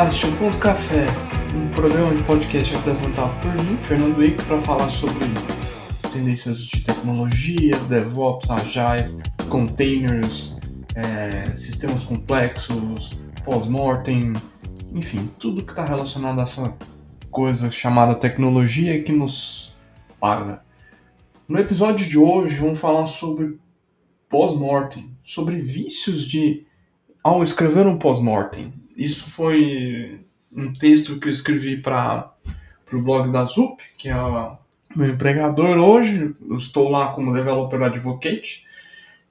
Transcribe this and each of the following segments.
Olá, este é Ponto Café, um programa de podcast apresentado por mim, Fernando Eco, para falar sobre tendências de tecnologia, DevOps, Agile, containers, é, sistemas complexos, pós-mortem, enfim, tudo que está relacionado a essa coisa chamada tecnologia que nos paga. No episódio de hoje vamos falar sobre pós-mortem, sobre vícios de ao escrever um pós-mortem. Isso foi um texto que eu escrevi para o blog da ZUP, que é meu empregador hoje. Eu estou lá como developer advocate.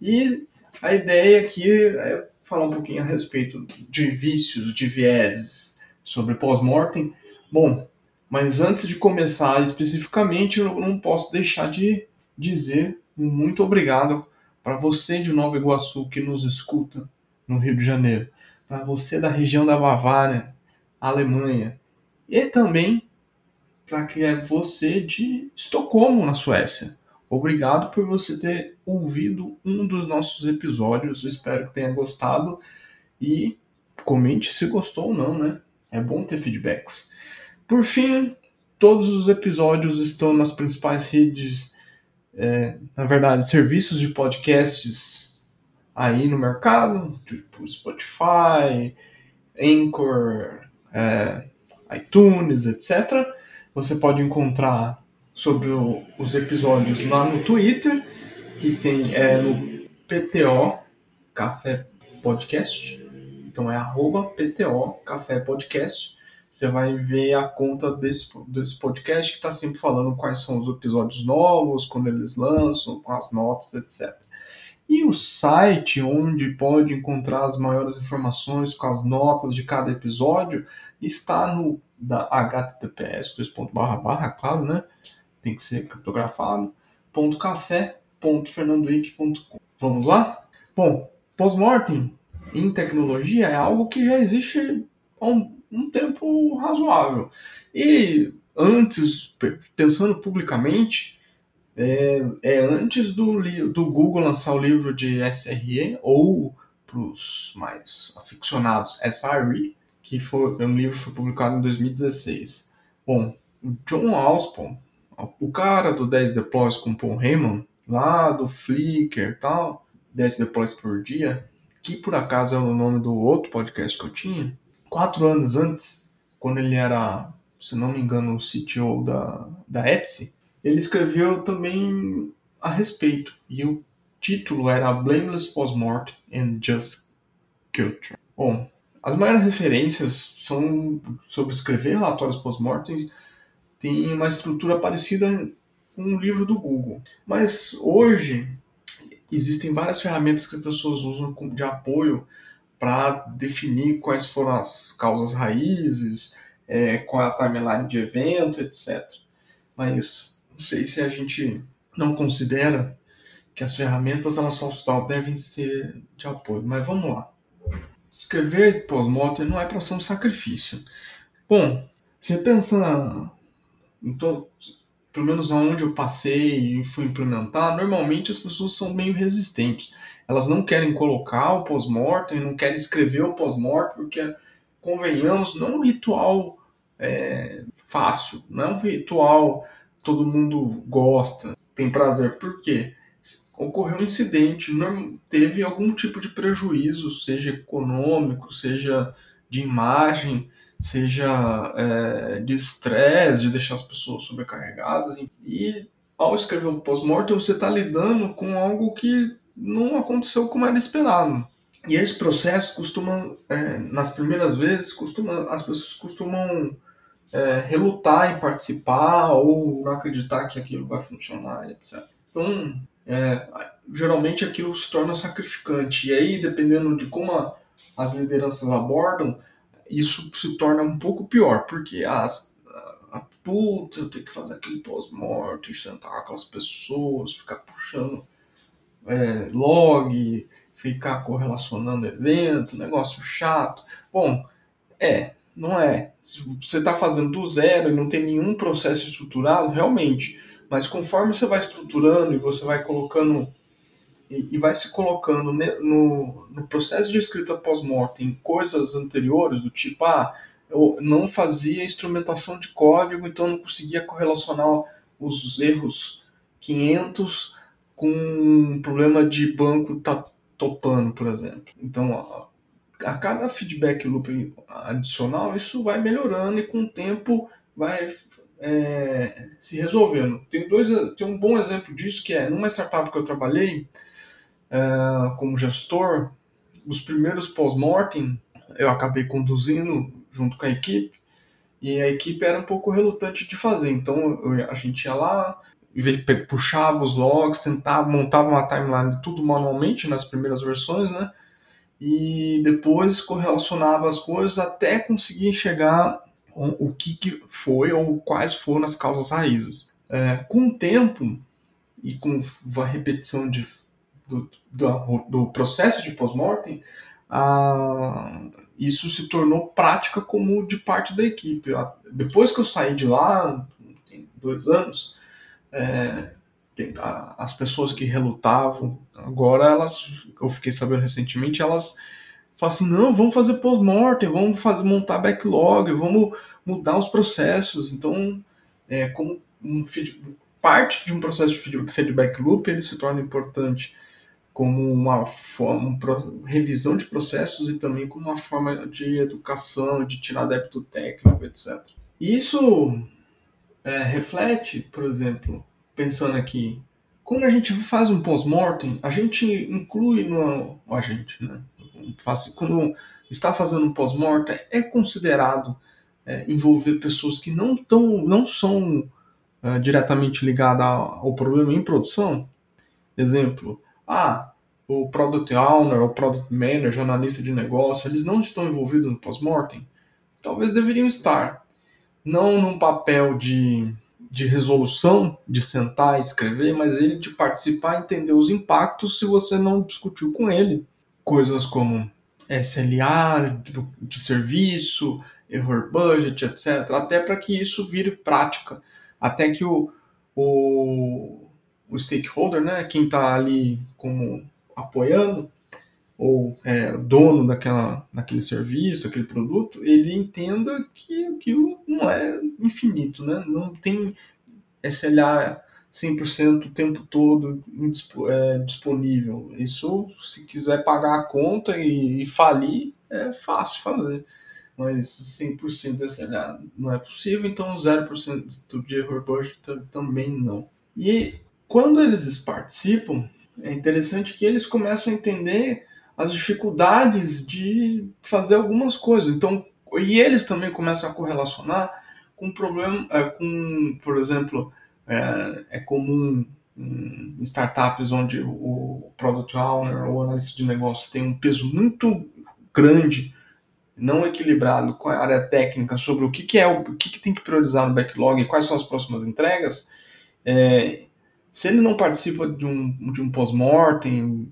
E a ideia aqui é falar um pouquinho a respeito de vícios, de vieses sobre pós-mortem. Bom, mas antes de começar especificamente, eu não posso deixar de dizer muito obrigado para você de Nova Iguaçu que nos escuta no Rio de Janeiro, para você da região da Bavária, Alemanha, e também para que é você de Estocolmo, na Suécia. Obrigado por você ter ouvido um dos nossos episódios. Espero que tenha gostado e comente se gostou ou não, né? É bom ter feedbacks. Por fim, todos os episódios estão nas principais redes, é, na verdade, serviços de podcasts aí no mercado, tipo Spotify, Anchor, é, iTunes, etc. Você pode encontrar sobre o, os episódios lá no Twitter, que tem é, no PTO Café Podcast. Então é arroba PTO Café Podcast. Você vai ver a conta desse, desse podcast que está sempre falando quais são os episódios novos, quando eles lançam, com as notas, etc. E o site onde pode encontrar as maiores informações com as notas de cada episódio está no da https barra claro, né? Tem que ser criptografado. Ponto café, ponto fernandoic.com. Vamos lá? Bom, pós-mortem em tecnologia é algo que já existe há um, um tempo razoável. E antes, pensando publicamente, é, é antes do, do Google lançar o livro de SRE, ou para os mais aficionados, SRE, que foi um livro que foi publicado em 2016. Bom, o John Alspon, o cara do 10 deploys com Paul Heyman, lá do Flickr e tal, 10 deploys por dia, que por acaso é o nome do outro podcast que eu tinha, quatro anos antes, quando ele era, se não me engano, o CTO da, da Etsy, ele escreveu também a respeito. E o título era Blameless Postmortem and Just Culture. Bom, as maiores referências são sobre escrever relatórios pós-mortem, tem uma estrutura parecida com o livro do Google. Mas hoje existem várias ferramentas que as pessoas usam de apoio para definir quais foram as causas raízes, é, qual é a timeline de evento, etc. Mas não sei se a gente não considera que as ferramentas elas só devem ser de apoio. Mas vamos lá. Escrever pós-mortem não é para ser um sacrifício. Bom, você pensa em todo, pelo menos aonde eu passei e fui implementar, normalmente as pessoas são meio resistentes. Elas não querem colocar o pós-mortem, não querem escrever o pós-mortem, porque, convenhamos, não é um ritual é, fácil, não é um ritual todo mundo gosta, tem prazer. Por quê? Ocorreu um incidente, teve algum tipo de prejuízo, seja econômico, seja de imagem, seja é, de estresse, de deixar as pessoas sobrecarregadas. E ao escrever o pós-mortem, você está lidando com algo que não aconteceu como era esperado. E esse processo costuma, é, nas primeiras vezes, costuma, as pessoas costumam é, relutar em participar ou não acreditar que aquilo vai funcionar, etc. Então, é, geralmente aquilo se torna sacrificante. E aí, dependendo de como a, as lideranças abordam, isso se torna um pouco pior, porque as, a, a puta, eu tenho que fazer aquele pós-morte, sentar com aquelas pessoas, ficar puxando é, log, ficar correlacionando evento, negócio chato. Bom, é, não é. Se você está fazendo do zero e não tem nenhum processo estruturado, realmente. Mas conforme você vai estruturando e você vai colocando e, vai se colocando no, no processo de escrita pós-mortem coisas anteriores, do tipo, ah, eu não fazia instrumentação de código, então não conseguia correlacionar os erros 500 com um problema de banco tá topando, por exemplo. Então, a, cada feedback loop adicional, isso vai melhorando e com o tempo vai é, se resolvendo. Tem, dois, tem um bom exemplo disso que é numa startup que eu trabalhei é, como gestor, os primeiros pós-mortem eu acabei conduzindo junto com a equipe e a equipe era um pouco relutante de fazer. Então eu, a gente ia lá, puxava os logs, tentava, montava uma timeline tudo manualmente nas primeiras versões, né? E depois correlacionava as coisas até conseguir chegar o que, que foi ou quais foram as causas raízes. É, com o tempo e com a repetição de, do, do, do processo de pós-mortem, isso se tornou prática comum de parte da equipe. Depois que eu saí de lá, tem dois anos, é, as pessoas que relutavam, agora elas, eu fiquei sabendo recentemente, elas falam assim, não, vamos fazer pós-mortem, vamos fazer, montar backlog, vamos mudar os processos. Então, é, como um parte de um processo de feedback loop, ele se torna importante como uma forma, revisão de processos e também como uma forma de educação, de tirar débito técnico, etc. Isso é, reflete, por exemplo, pensando aqui, quando a gente faz um pós-mortem, a gente inclui no a gente, né? Quando está fazendo um pós-mortem, é considerado é, envolver pessoas que não, tão, não são é, diretamente ligadas ao problema em produção. Exemplo, ah, o Product Owner, o Product Manager, analista de negócio, eles não estão envolvidos no pós-mortem? Talvez deveriam estar. Não num papel de, de resolução, de sentar e escrever, mas ele de participar e entender os impactos se você não discutiu com ele. Coisas como SLA de, de serviço, error budget, etc. Até para que isso vire prática. Até que o, o, o stakeholder, né, quem está ali como apoiando, ou é, dono daquela, daquele serviço, daquele produto, ele entenda que aquilo não é infinito, né? não tem SLA 100% o tempo todo é, disponível. Isso, se quiser pagar a conta e, e falir, é fácil fazer mas 100% desse SLA não é possível, então 0% de error budget também não. E quando eles participam, é interessante que eles começam a entender as dificuldades de fazer algumas coisas. Então, e eles também começam a correlacionar com problema, é, com, por exemplo, é, é comum em startups onde o product owner ou analista de negócios tem um peso muito grande não equilibrado com a área técnica sobre o que, que é o, que, que tem que priorizar no backlog e quais são as próximas entregas, é, se ele não participa de um, de um pós-mortem,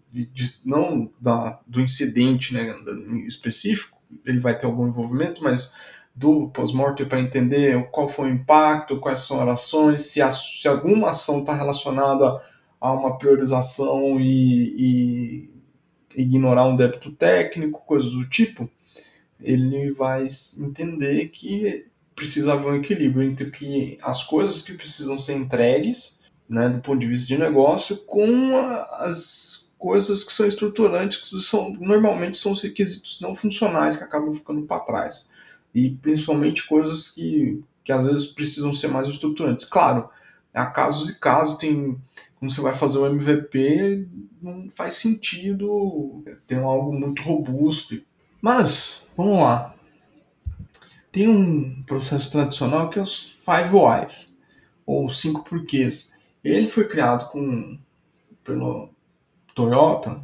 não da, do incidente né, específico, ele vai ter algum envolvimento, mas do pós-mortem para entender qual foi o impacto, quais são as ações, se, a, se alguma ação está relacionada a uma priorização e, e ignorar um débito técnico, coisas do tipo, ele vai entender que precisa haver um equilíbrio entre que as coisas que precisam ser entregues, né, do ponto de vista de negócio, com a, as coisas que são estruturantes, que são, normalmente são os requisitos não funcionais que acabam ficando para trás. E principalmente coisas que, que às vezes precisam ser mais estruturantes. Claro, há casos e casos, tem quando você vai fazer o MVP, não faz sentido ter algo muito robusto. Mas Vamos lá. Tem um processo tradicional que é os Five Whys, ou cinco porquês. Ele foi criado com, pelo Toyota,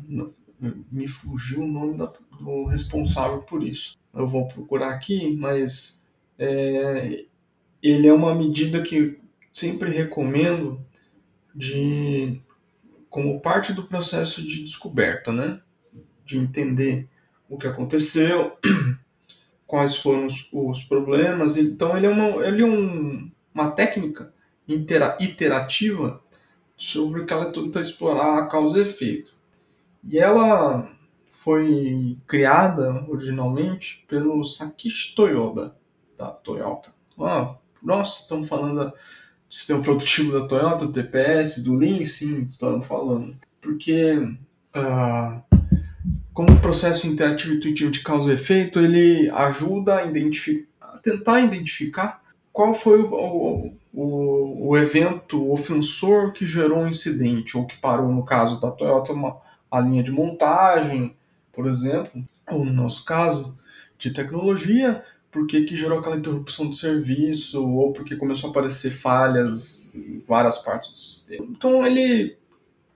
me fugiu o nome da, do responsável por isso. Eu vou procurar aqui, mas é, ele é uma medida que sempre recomendo de como parte do processo de descoberta, né? De entender o que aconteceu, quais foram os, os, problemas. Então ele é uma, ele é um, uma técnica iterativa sobre o que ela tenta explorar a causa e efeito. E ela foi criada originalmente pelo Sakishi Toyoda. da Toyota. Ah, nossa, estamos falando do sistema produtivo da Toyota, do TPS, do Lean, sim, estamos falando. Porque uh, como o processo interativo intuitivo de causa e efeito, ele ajuda a, a tentar identificar qual foi o, o, o, o, evento ofensor que gerou um incidente, ou que parou, no caso da Toyota, uma, a linha de montagem, por exemplo, ou no nosso caso, de tecnologia, porque que gerou aquela interrupção de serviço, ou porque começou a aparecer falhas em várias partes do sistema. Então ele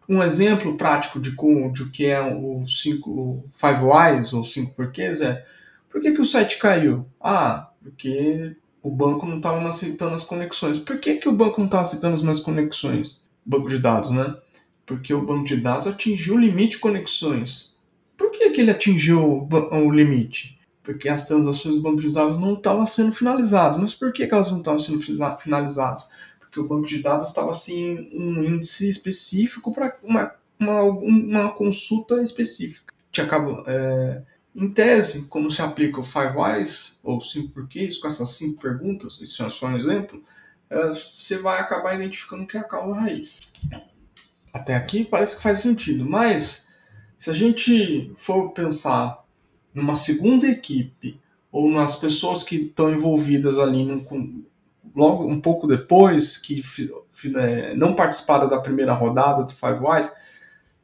um exemplo prático de, de o que é o 5 Five Whys ou 5 porquês é por que, que o site caiu? Ah, porque o banco não estava aceitando as conexões. Por que, que o banco não estava aceitando as minhas conexões? Banco de dados, né? Porque o banco de dados atingiu o limite de conexões. Por que, que ele atingiu o, limite? Porque as transações do banco de dados não estavam sendo finalizadas. Mas por que, que elas não estavam sendo finalizadas? Porque o banco de dados estava assim um índice específico para uma, uma, uma consulta específica. Te acaba, é, em tese, como se aplica o Five Whys, ou cinco porquês, com essas cinco perguntas, isso é só um exemplo, é, você vai acabar identificando o que é a causa raiz. Até aqui parece que faz sentido, mas se a gente for pensar numa segunda equipe, ou nas pessoas que estão envolvidas ali logo um pouco depois, que é, não participaram da primeira rodada do Five Whys.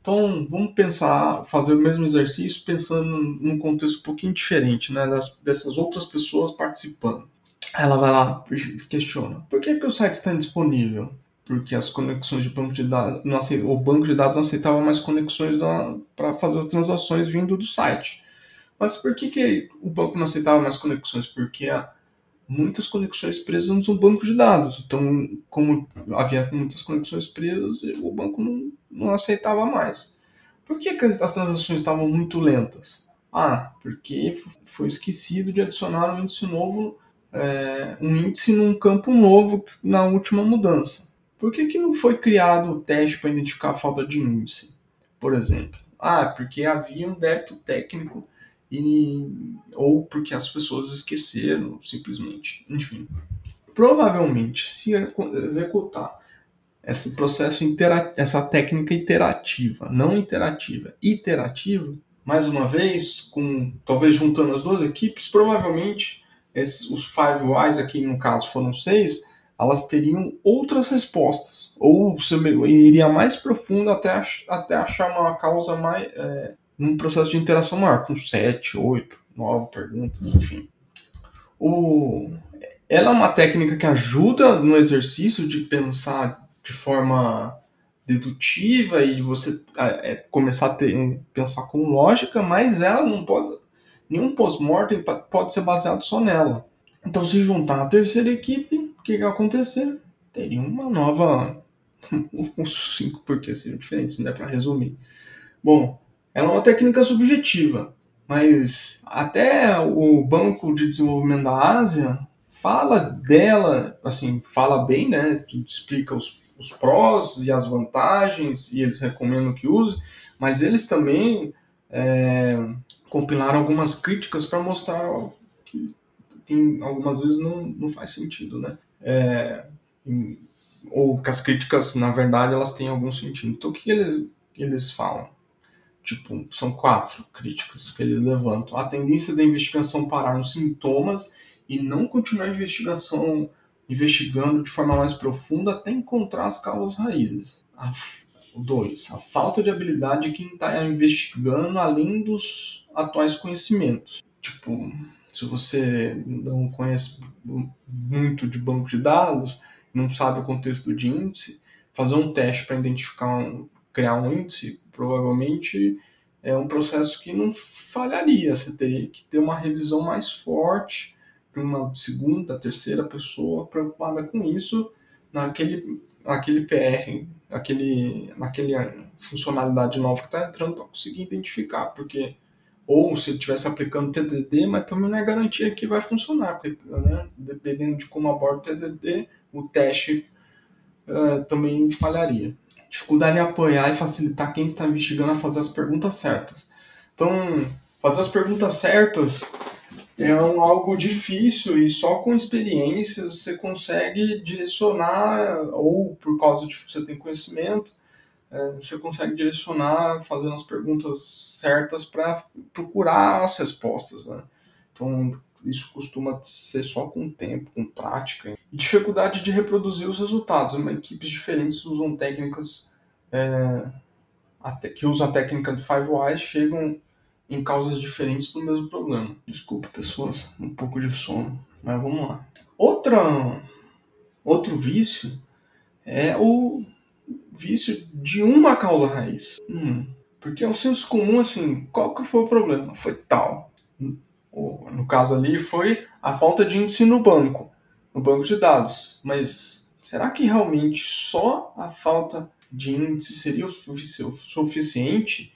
Então, vamos pensar, fazer o mesmo exercício pensando num contexto um pouquinho diferente, né, das, dessas outras pessoas participando. Ela vai lá questiona: por que, que o site está indisponível? Porque as conexões de banco de dados, não aceita, o banco de dados não aceitava mais conexões para fazer as transações vindo do site. Mas por que, que o banco não aceitava mais conexões? Porque a, muitas conexões presas no banco de dados. Então, como havia muitas conexões presas, o banco não, não aceitava mais. Por que, que as transações estavam muito lentas? Ah, porque foi esquecido de adicionar um índice novo, é, um índice num campo novo na última mudança. Por que, que não foi criado o teste para identificar a falta de índice, por exemplo? Ah, porque havia um débito técnico e, ou porque as pessoas esqueceram, simplesmente. Enfim, provavelmente, se executar esse processo, essa técnica iterativa, não interativa, iterativa, mais uma vez, com talvez juntando as duas equipes, provavelmente esses, os five whys aqui no caso foram seis, elas teriam outras respostas, ou iria mais profundo até, até achar uma causa mais, é, um processo de interação maior, com 7, 8, 9 perguntas, enfim. O, ela é uma técnica que ajuda no exercício de pensar de forma dedutiva e você é, começar a ter, pensar com lógica, mas ela não pode. Nenhum pós-mortem pode ser baseado só nela. Então, se juntar a terceira equipe, o que vai acontecer? Teria uma nova. Os cinco porquês seriam diferentes, né? Para resumir. Bom, ela é uma técnica subjetiva, mas até o Banco de Desenvolvimento da Ásia fala dela, assim, fala bem, né? Explica os, os prós e as vantagens e eles recomendam que use, mas eles também é, compilaram algumas críticas para mostrar que tem algumas vezes não, não faz sentido, né? É, ou que as críticas, na verdade, elas têm algum sentido. Então, o que eles, eles falam? Tipo, são quatro críticas que eles levantam. A tendência da investigação parar nos sintomas e não continuar a investigação investigando de forma mais profunda até encontrar as causas raízes. A, dois, a falta de habilidade de quem está investigando além dos atuais conhecimentos. Tipo, se você não conhece muito de banco de dados, não sabe o contexto de índice, fazer um teste para identificar um, criar um índice provavelmente é um processo que não falharia. Você teria que ter uma revisão mais forte de uma segunda, terceira pessoa preocupada com isso naquele, naquele PR, aquele, naquele funcionalidade nova que está entrando para conseguir identificar, porque ou se estivesse aplicando TDD, mas também não é garantia que vai funcionar, porque né, dependendo de como aborda o TDD, o teste uh, também falharia dificuldade em apoiar e facilitar quem está investigando a fazer as perguntas certas. Então, fazer as perguntas certas é um, algo difícil e só com experiência você consegue direcionar, ou por causa de você ter conhecimento, é, você consegue direcionar fazendo as perguntas certas para procurar as respostas. Né? Então, isso costuma ser só com tempo, com prática. E dificuldade de reproduzir os resultados. Uma, equipes diferentes usam técnicas é, que usam a técnica de Five Whys chegam em causas diferentes para o mesmo problema. Desculpa, pessoas, um pouco de sono, mas vamos lá. Outra, outro vício é o vício de uma causa raiz. Hum, porque é um senso comum assim, qual que foi o problema? Foi tal. No caso ali foi a falta de índice no banco, no banco de dados. Mas será que realmente só a falta de índice seria o suficiente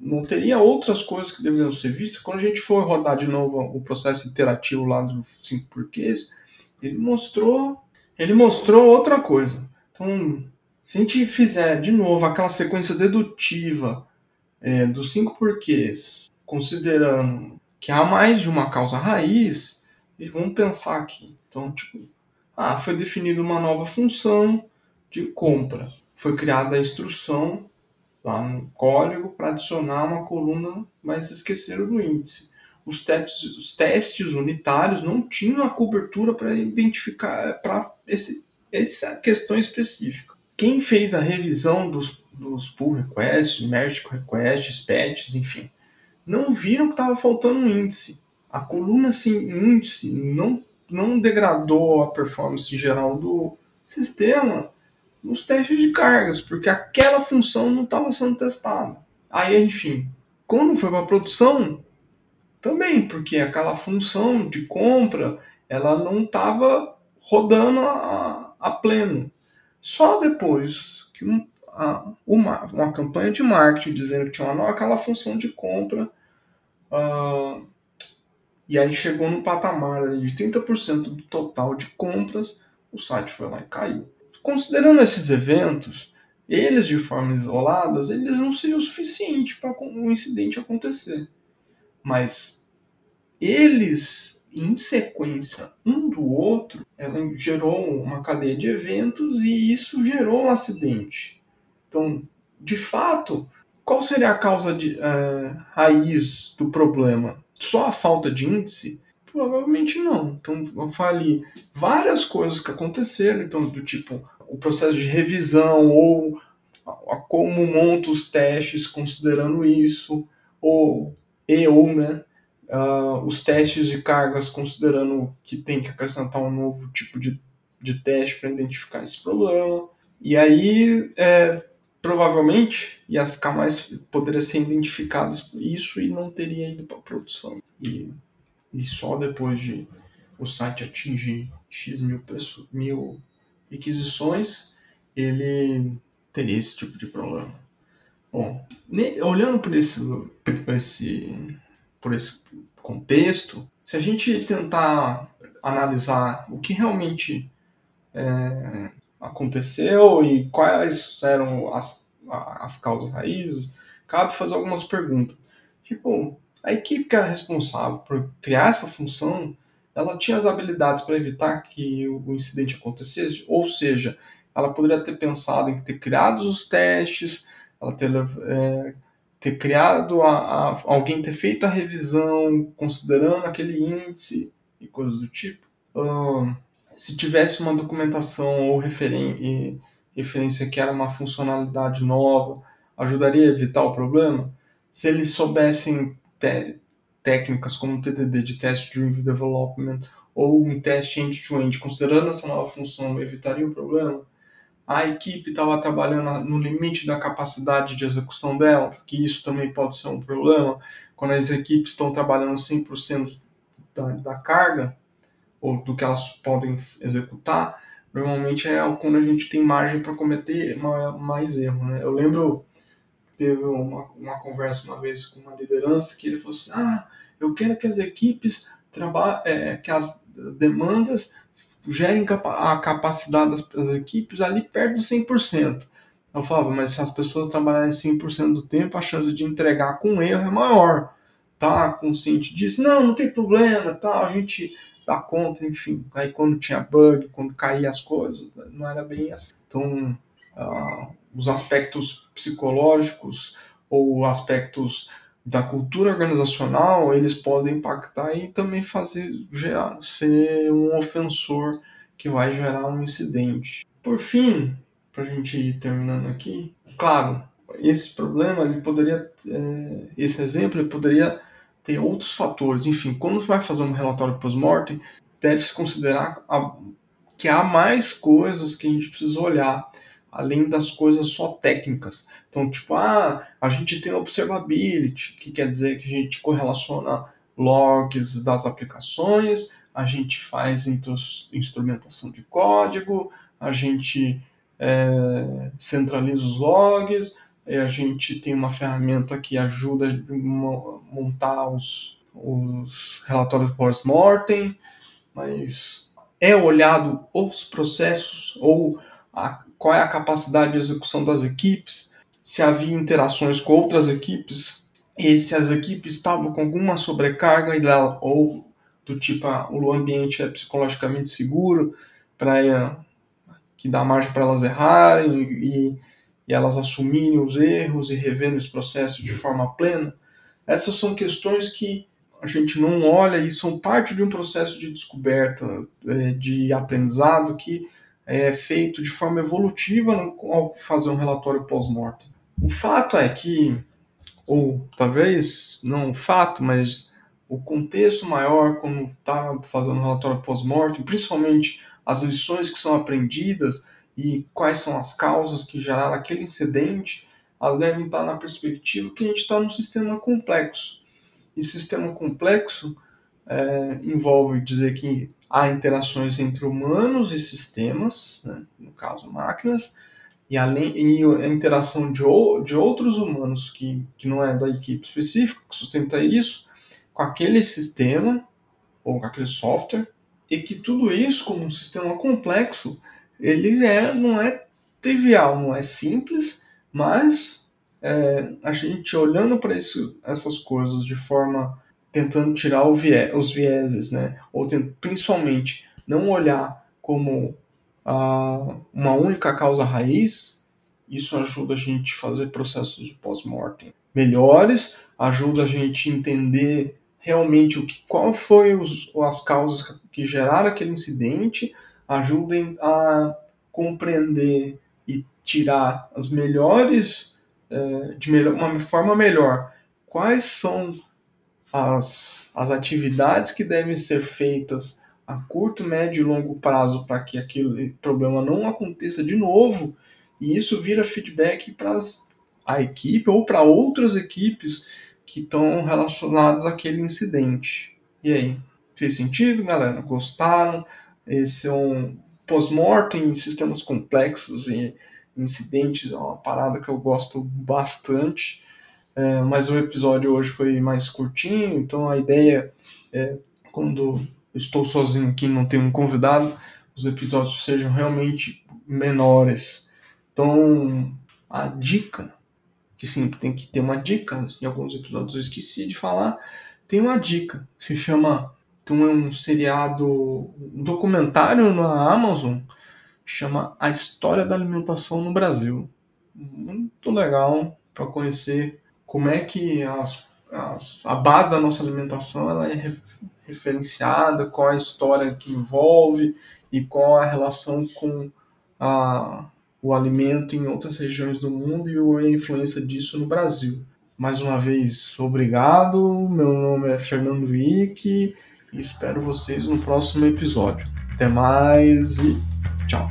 não teria outras coisas que deveriam ser vistas. Quando a gente for rodar de novo o processo interativo lá dos cinco porquês, ele mostrou, ele mostrou outra coisa. Então, se a gente fizer de novo aquela sequência dedutiva é, dos cinco porquês, considerando que há mais de uma causa raiz, e vamos pensar aqui. Então, tipo, ah, foi definida uma nova função de compra. Foi criada a instrução lá no código para adicionar uma coluna, mas esqueceram do índice. Os testes, os testes unitários não tinham a cobertura para identificar para essa questão específica. Quem fez a revisão dos, dos pull requests, merge requests, patches, enfim, não viram que estava faltando um índice. A coluna sem índice não, não degradou a performance geral do sistema nos testes de cargas, porque aquela função não estava sendo testada. Aí, enfim, quando foi para produção, também, porque aquela função de compra ela não estava rodando a, a, pleno. Só depois que um, a, uma, uma campanha de marketing dizendo que tinha uma aquela função de compra, uh, e aí chegou no patamar de 30% do total de compras, o site foi lá e caiu. Considerando esses eventos, eles de forma isoladas, eles não seriam o suficiente para um incidente acontecer. Mas eles, em sequência, um do outro, ela gerou uma cadeia de eventos e isso gerou um acidente. Então, de fato, qual seria a causa de, uh, raiz do problema? Só a falta de índice? Provavelmente não. Então, eu falei várias coisas que aconteceram, então, do tipo o processo de revisão ou a, a como monta os testes considerando isso, ou e ou né, uh, os testes de cargas considerando que tem que acrescentar um novo tipo de, de teste para identificar esse problema. E aí, é, provavelmente, ia ficar mais. poderia ser identificado isso e não teria ido para produção. E e só depois de o site atingir X mil, mil requisições, ele teria esse tipo de problema. Bom, olhando por esse, por esse, por esse contexto, se a gente tentar analisar o que realmente é, aconteceu e quais eram as, as causas raízes, cabe fazer algumas perguntas. Tipo, a equipe que era responsável por criar essa função, ela tinha as habilidades para evitar que o incidente acontecesse, ou seja, ela poderia ter pensado em ter criado os testes, ela ter, é, ter criado a, a, alguém ter feito a revisão considerando aquele índice e coisas do tipo. Se tivesse uma documentação ou referen referência que era uma funcionalidade nova, ajudaria a evitar o problema? Se eles soubessem técnicas como o TDD de Test Driven Development ou um teste end-to-end, considerando essa nova função, evitaria o problema? A equipe estava trabalhando no limite da capacidade de execução dela, que isso também pode ser um problema. Quando as equipes estão trabalhando 100% da, da carga, ou do que elas podem executar, normalmente é quando a gente tem margem para cometer mais erro. Né? Eu lembro teve uma, uma conversa uma vez com uma liderança que ele falou assim: ah, eu quero que as equipes trabalhem, é, que as demandas gerem a capacidade das, das, equipes ali perto do 100%. Eu falava, mas se as pessoas trabalharem 100% do tempo, a chance de entregar com erro é maior. tá consciente disso, não, não tem problema, tá, a gente dá conta, enfim. Aí quando tinha bug, quando caía as coisas, não era bem assim. Então, uh, os aspectos psicológicos ou aspectos da cultura organizacional, eles podem impactar e também fazer gerar, ser um ofensor que vai gerar um incidente. Por fim, para a gente ir terminando aqui, claro, esse problema ele poderia, é, esse exemplo ele poderia ter outros fatores. Enfim, quando vai fazer um relatório pós-mortem, deve-se considerar a, que há mais coisas que a gente precisa olhar, além das coisas só técnicas. Então, tipo, ah, a gente tem observability, que quer dizer que a gente correlaciona logs das aplicações, a gente faz instrumentação de código, a gente é, centraliza os logs, a gente tem uma ferramenta que ajuda a montar os, os relatórios post-mortem, mas é olhado os processos ou a, qual é a capacidade de execução das equipes, se havia interações com outras equipes, e se as equipes estavam com alguma sobrecarga ou do tipo ah, o ambiente é psicologicamente seguro para que dá margem para elas errarem e, e elas assumirem os erros e revendo esse processo de forma plena. Essas são questões que a gente não olha e são parte de um processo de descoberta, é, de aprendizado que é feito de forma evolutiva ao fazer um relatório pós-mortem. O fato é que, ou talvez não o fato, mas o contexto maior, quando está fazendo um relatório pós-mortem, principalmente as lições que são aprendidas e quais são as causas que geraram aquele incidente, elas devem estar na perspectiva que a gente está num sistema complexo. E sistema complexo é, envolve dizer que há interações entre humanos e sistemas, né, no caso máquinas, e, além, e a interação de, de outros humanos que, que não é da equipe específica, que sustenta isso, com aquele sistema ou com aquele software, e que tudo isso, como um sistema complexo, ele é, não é trivial, não é simples, mas é, a gente olhando para essas coisas de forma tentando tirar os vieses, né? ou tem, principalmente não olhar como a, uma única causa raiz, isso ajuda a gente a fazer processos de pós-mortem melhores, ajuda a gente a entender realmente o que, qual foi os, as causas que geraram aquele incidente, ajudem a compreender e tirar as melhores, é, de uma forma melhor, quais são as, as atividades que devem ser feitas a curto, médio e longo prazo para que aquele problema não aconteça de novo, e isso vira feedback para a equipe ou para outras equipes que estão relacionadas àquele incidente. E aí, fez sentido, galera? Gostaram? Esse é um pós-mortem em sistemas complexos e incidentes, é uma parada que eu gosto bastante. É, mas o episódio hoje foi mais curtinho, então a ideia é quando estou sozinho aqui não tenho um convidado, os episódios sejam realmente menores. Então, a dica que sempre tem que ter uma dica. Em alguns episódios eu esqueci de falar. Tem uma dica. Se chama. É um seriado, um documentário na Amazon. Chama A História da Alimentação no Brasil. Muito legal para conhecer como é que as, as, a base da nossa alimentação ela é referenciada, qual a história que envolve e qual a relação com a, o alimento em outras regiões do mundo e a influência disso no Brasil. Mais uma vez, obrigado. Meu nome é Fernando Wick e espero vocês no próximo episódio. Até mais e tchau.